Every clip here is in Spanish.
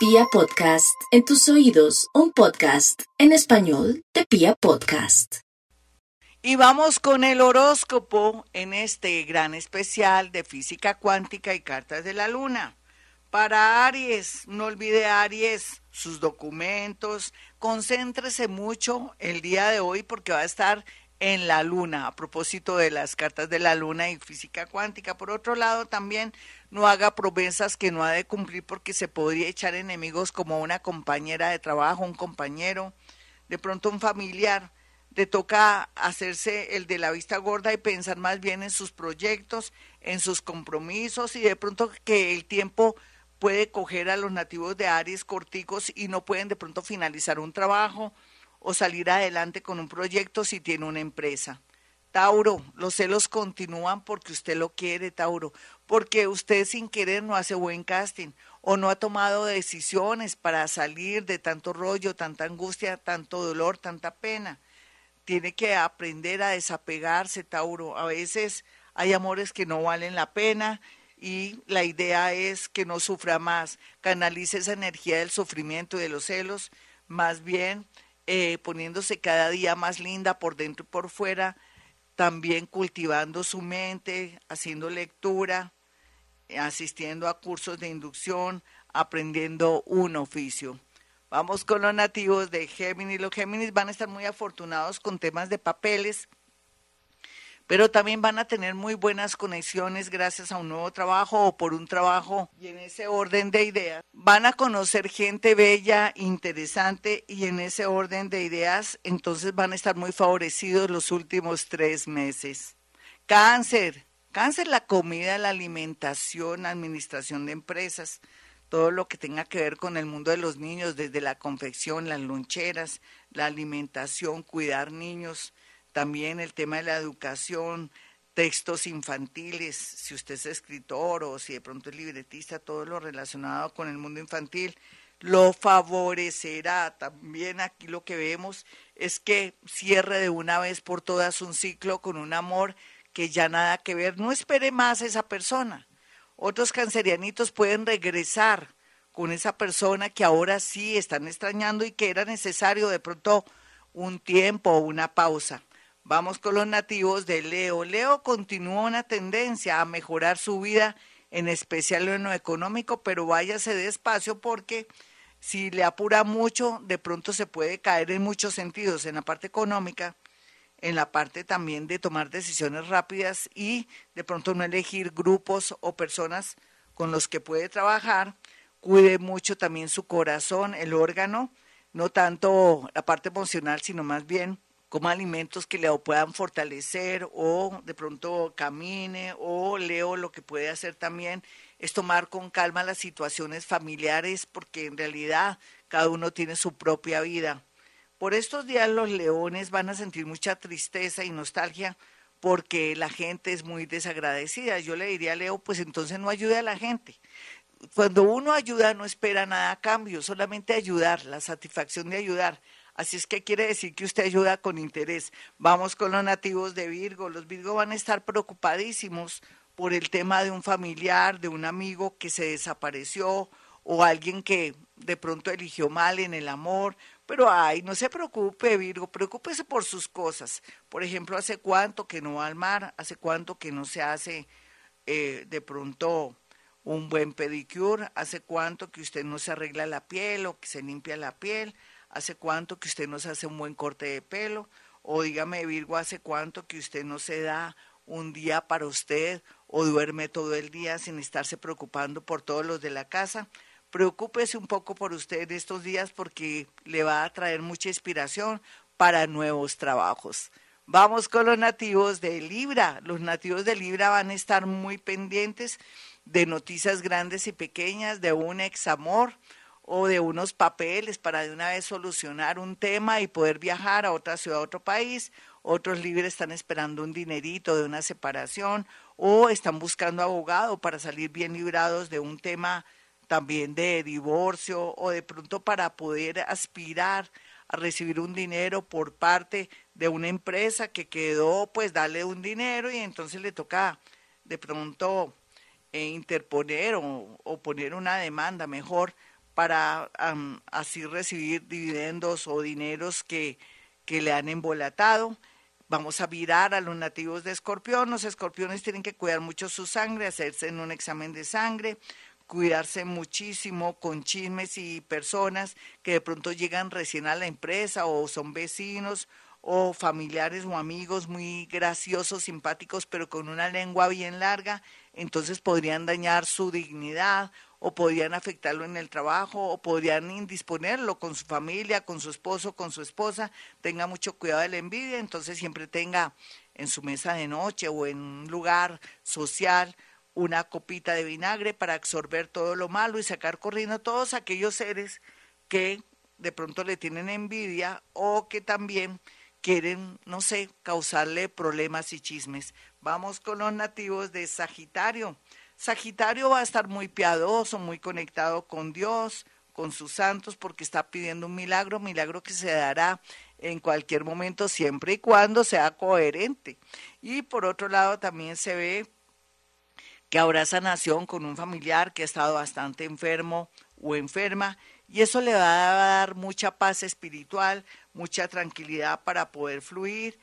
Pia Podcast, en tus oídos, un podcast en español de Pia Podcast. Y vamos con el horóscopo en este gran especial de física cuántica y cartas de la luna. Para Aries, no olvide Aries, sus documentos, concéntrese mucho el día de hoy porque va a estar en la luna, a propósito de las cartas de la luna y física cuántica. Por otro lado, también no haga promesas que no ha de cumplir porque se podría echar enemigos como una compañera de trabajo, un compañero, de pronto un familiar. Le toca hacerse el de la vista gorda y pensar más bien en sus proyectos, en sus compromisos y de pronto que el tiempo puede coger a los nativos de Aries corticos y no pueden de pronto finalizar un trabajo o salir adelante con un proyecto si tiene una empresa. Tauro, los celos continúan porque usted lo quiere, Tauro, porque usted sin querer no hace buen casting o no ha tomado decisiones para salir de tanto rollo, tanta angustia, tanto dolor, tanta pena. Tiene que aprender a desapegarse, Tauro. A veces hay amores que no valen la pena y la idea es que no sufra más. Canalice esa energía del sufrimiento y de los celos, más bien eh, poniéndose cada día más linda por dentro y por fuera, también cultivando su mente, haciendo lectura, asistiendo a cursos de inducción, aprendiendo un oficio. Vamos con los nativos de Géminis. Los Géminis van a estar muy afortunados con temas de papeles, pero también van a tener muy buenas conexiones gracias a un nuevo trabajo o por un trabajo y en ese orden de ideas. Van a conocer gente bella, interesante y en ese orden de ideas entonces van a estar muy favorecidos los últimos tres meses. Cáncer. Cáncer, la comida, la alimentación, administración de empresas, todo lo que tenga que ver con el mundo de los niños, desde la confección, las loncheras, la alimentación, cuidar niños, también el tema de la educación, textos infantiles, si usted es escritor o si de pronto es libretista, todo lo relacionado con el mundo infantil, lo favorecerá. También aquí lo que vemos es que cierre de una vez por todas un ciclo con un amor que ya nada que ver. No espere más a esa persona. Otros cancerianitos pueden regresar con esa persona que ahora sí están extrañando y que era necesario de pronto un tiempo o una pausa. Vamos con los nativos de Leo. Leo continúa una tendencia a mejorar su vida, en especial en lo económico, pero váyase despacio porque si le apura mucho, de pronto se puede caer en muchos sentidos, en la parte económica, en la parte también de tomar decisiones rápidas y de pronto no elegir grupos o personas con los que puede trabajar. Cuide mucho también su corazón, el órgano, no tanto la parte emocional, sino más bien coma alimentos que le puedan fortalecer o de pronto camine o leo lo que puede hacer también es tomar con calma las situaciones familiares porque en realidad cada uno tiene su propia vida. Por estos días los leones van a sentir mucha tristeza y nostalgia porque la gente es muy desagradecida. Yo le diría a Leo, pues entonces no ayude a la gente. Cuando uno ayuda no espera nada a cambio, solamente ayudar, la satisfacción de ayudar. Así es que quiere decir que usted ayuda con interés. Vamos con los nativos de Virgo. Los Virgo van a estar preocupadísimos por el tema de un familiar, de un amigo que se desapareció o alguien que de pronto eligió mal en el amor. Pero ay, no se preocupe, Virgo, preocúpese por sus cosas. Por ejemplo, hace cuánto que no va al mar, hace cuánto que no se hace eh, de pronto un buen pedicure, hace cuánto que usted no se arregla la piel o que se limpia la piel hace cuánto que usted no se hace un buen corte de pelo, o dígame Virgo, hace cuánto que usted no se da un día para usted o duerme todo el día sin estarse preocupando por todos los de la casa. Preocúpese un poco por usted estos días porque le va a traer mucha inspiración para nuevos trabajos. Vamos con los nativos de Libra. Los nativos de Libra van a estar muy pendientes de noticias grandes y pequeñas, de un ex amor o de unos papeles para de una vez solucionar un tema y poder viajar a otra ciudad, a otro país. Otros libres están esperando un dinerito de una separación o están buscando abogado para salir bien librados de un tema también de divorcio o de pronto para poder aspirar a recibir un dinero por parte de una empresa que quedó pues darle un dinero y entonces le toca de pronto eh, interponer o, o poner una demanda mejor para así recibir dividendos o dineros que, que le han embolatado. Vamos a virar a los nativos de escorpión. Los escorpiones tienen que cuidar mucho su sangre, hacerse en un examen de sangre, cuidarse muchísimo con chismes y personas que de pronto llegan recién a la empresa o son vecinos o familiares o amigos muy graciosos, simpáticos, pero con una lengua bien larga, entonces podrían dañar su dignidad o podrían afectarlo en el trabajo o podrían indisponerlo con su familia, con su esposo, con su esposa. Tenga mucho cuidado de la envidia, entonces siempre tenga en su mesa de noche o en un lugar social una copita de vinagre para absorber todo lo malo y sacar corriendo todos aquellos seres que de pronto le tienen envidia o que también quieren, no sé, causarle problemas y chismes. Vamos con los nativos de Sagitario. Sagitario va a estar muy piadoso, muy conectado con Dios, con sus santos, porque está pidiendo un milagro, milagro que se dará en cualquier momento, siempre y cuando sea coherente. Y por otro lado, también se ve que habrá sanación con un familiar que ha estado bastante enfermo o enferma, y eso le va a dar mucha paz espiritual, mucha tranquilidad para poder fluir.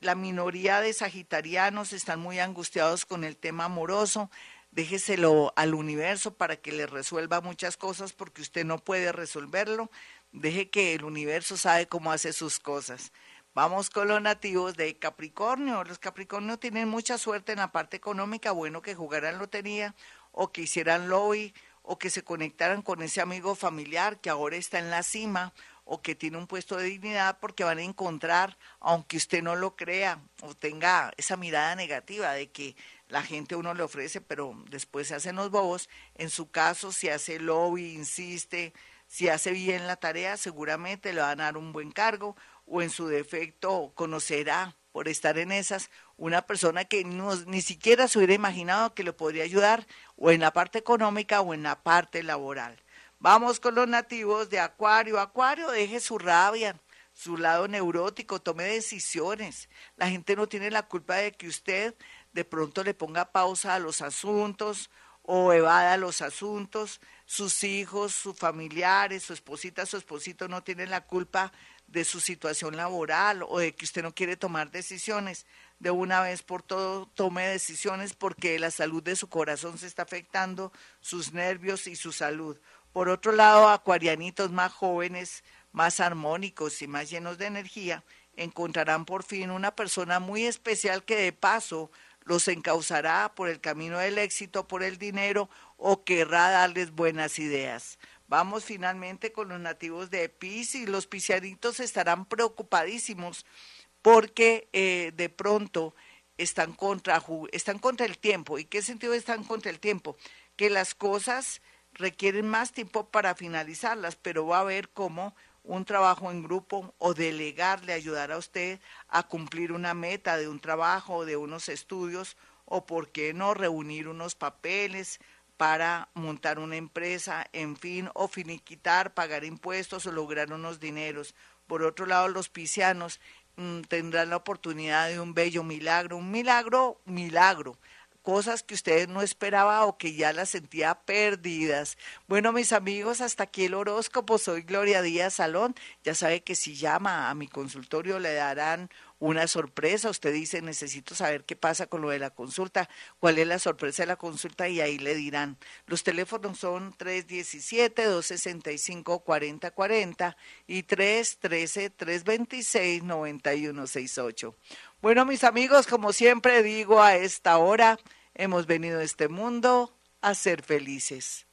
La minoría de sagitarianos están muy angustiados con el tema amoroso. Déjeselo al universo para que le resuelva muchas cosas porque usted no puede resolverlo. Deje que el universo sabe cómo hace sus cosas. Vamos con los nativos de Capricornio. Los Capricornio tienen mucha suerte en la parte económica. Bueno que jugaran lotería o que hicieran lobby o que se conectaran con ese amigo familiar que ahora está en la cima o que tiene un puesto de dignidad porque van a encontrar, aunque usted no lo crea o tenga esa mirada negativa de que la gente uno le ofrece, pero después se hacen los bobos, en su caso si hace lobby, insiste, si hace bien la tarea, seguramente le van a dar un buen cargo o en su defecto conocerá por estar en esas una persona que ni siquiera se hubiera imaginado que le podría ayudar o en la parte económica o en la parte laboral. Vamos con los nativos de Acuario. Acuario, deje su rabia, su lado neurótico, tome decisiones. La gente no tiene la culpa de que usted de pronto le ponga pausa a los asuntos o evada los asuntos. Sus hijos, sus familiares, su esposita, su esposito no tienen la culpa de su situación laboral o de que usted no quiere tomar decisiones. De una vez por todo, tome decisiones porque la salud de su corazón se está afectando, sus nervios y su salud. Por otro lado, acuarianitos más jóvenes, más armónicos y más llenos de energía, encontrarán por fin una persona muy especial que de paso los encauzará por el camino del éxito, por el dinero o querrá darles buenas ideas. Vamos finalmente con los nativos de Pisces. Los piscianitos estarán preocupadísimos porque eh, de pronto están contra, están contra el tiempo. ¿Y qué sentido están contra el tiempo? Que las cosas requieren más tiempo para finalizarlas, pero va a haber cómo un trabajo en grupo o delegarle ayudar a usted a cumplir una meta de un trabajo o de unos estudios o por qué no reunir unos papeles para montar una empresa, en fin, o finiquitar, pagar impuestos o lograr unos dineros. Por otro lado, los piscianos tendrán la oportunidad de un bello milagro, un milagro, milagro cosas que usted no esperaba o que ya las sentía perdidas. Bueno, mis amigos, hasta aquí el horóscopo. Soy Gloria Díaz Salón. Ya sabe que si llama a mi consultorio le darán una sorpresa. Usted dice, necesito saber qué pasa con lo de la consulta, cuál es la sorpresa de la consulta y ahí le dirán. Los teléfonos son 317-265-4040 y 313-326-9168. Bueno, mis amigos, como siempre digo a esta hora, hemos venido a este mundo a ser felices.